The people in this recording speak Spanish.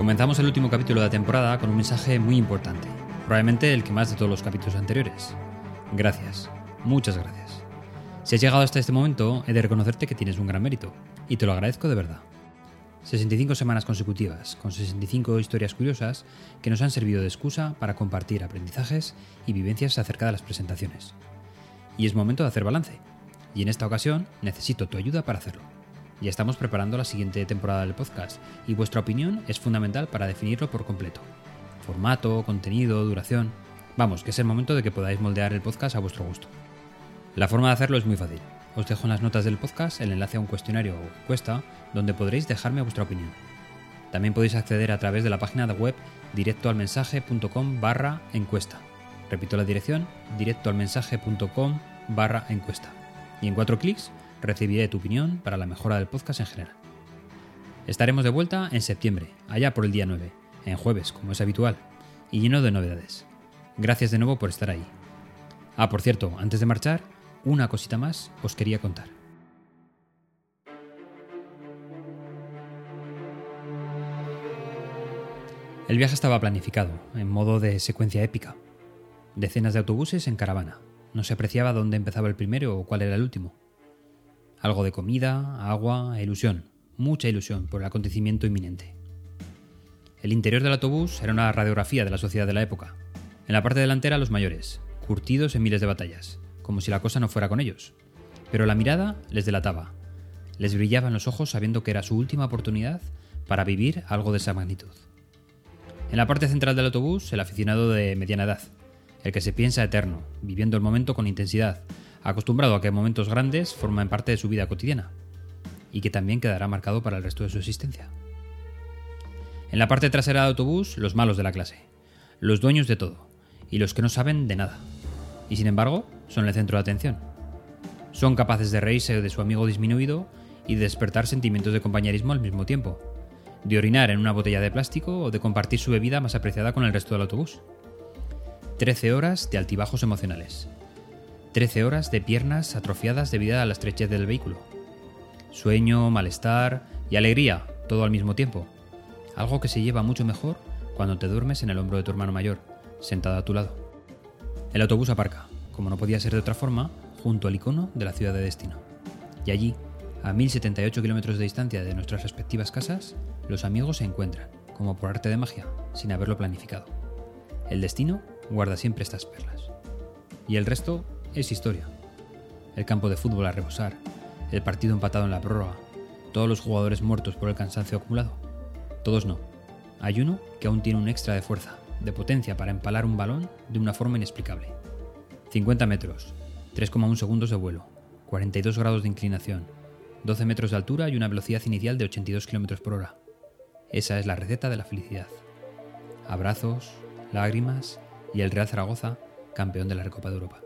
Comenzamos el último capítulo de la temporada con un mensaje muy importante, probablemente el que más de todos los capítulos anteriores. Gracias, muchas gracias. Si has llegado hasta este momento, he de reconocerte que tienes un gran mérito, y te lo agradezco de verdad. 65 semanas consecutivas, con 65 historias curiosas que nos han servido de excusa para compartir aprendizajes y vivencias acerca de las presentaciones. Y es momento de hacer balance, y en esta ocasión necesito tu ayuda para hacerlo. Ya estamos preparando la siguiente temporada del podcast y vuestra opinión es fundamental para definirlo por completo. Formato, contenido, duración. Vamos, que es el momento de que podáis moldear el podcast a vuestro gusto. La forma de hacerlo es muy fácil. Os dejo en las notas del podcast el enlace a un cuestionario o encuesta donde podréis dejarme vuestra opinión. También podéis acceder a través de la página de web directoalmensaje.com barra encuesta. Repito la dirección, directoalmensaje.com barra encuesta. Y en cuatro clics recibiré tu opinión para la mejora del podcast en general. Estaremos de vuelta en septiembre, allá por el día 9, en jueves, como es habitual, y lleno de novedades. Gracias de nuevo por estar ahí. Ah, por cierto, antes de marchar, una cosita más os quería contar. El viaje estaba planificado, en modo de secuencia épica. Decenas de autobuses en caravana. No se apreciaba dónde empezaba el primero o cuál era el último. Algo de comida, agua ilusión, mucha ilusión por el acontecimiento inminente. El interior del autobús era una radiografía de la sociedad de la época. En la parte delantera los mayores, curtidos en miles de batallas, como si la cosa no fuera con ellos. Pero la mirada les delataba. Les brillaban los ojos sabiendo que era su última oportunidad para vivir algo de esa magnitud. En la parte central del autobús, el aficionado de mediana edad, el que se piensa eterno, viviendo el momento con intensidad, acostumbrado a que momentos grandes forman parte de su vida cotidiana, y que también quedará marcado para el resto de su existencia. En la parte trasera del autobús, los malos de la clase, los dueños de todo, y los que no saben de nada, y sin embargo son el centro de atención. Son capaces de reírse de su amigo disminuido y de despertar sentimientos de compañerismo al mismo tiempo, de orinar en una botella de plástico o de compartir su bebida más apreciada con el resto del autobús. Trece horas de altibajos emocionales, 13 horas de piernas atrofiadas debido a la estrechez del vehículo. Sueño, malestar y alegría, todo al mismo tiempo. Algo que se lleva mucho mejor cuando te duermes en el hombro de tu hermano mayor, sentado a tu lado. El autobús aparca, como no podía ser de otra forma, junto al icono de la ciudad de destino. Y allí, a 1078 kilómetros de distancia de nuestras respectivas casas, los amigos se encuentran, como por arte de magia, sin haberlo planificado. El destino guarda siempre estas perlas. Y el resto es historia. El campo de fútbol a rebosar, el partido empatado en la prórroga, todos los jugadores muertos por el cansancio acumulado. Todos no. Hay uno que aún tiene un extra de fuerza, de potencia para empalar un balón de una forma inexplicable. 50 metros, 3,1 segundos de vuelo, 42 grados de inclinación, 12 metros de altura y una velocidad inicial de 82 km por hora. Esa es la receta de la felicidad. Abrazos, lágrimas y el Real Zaragoza, campeón de la Recopa de Europa.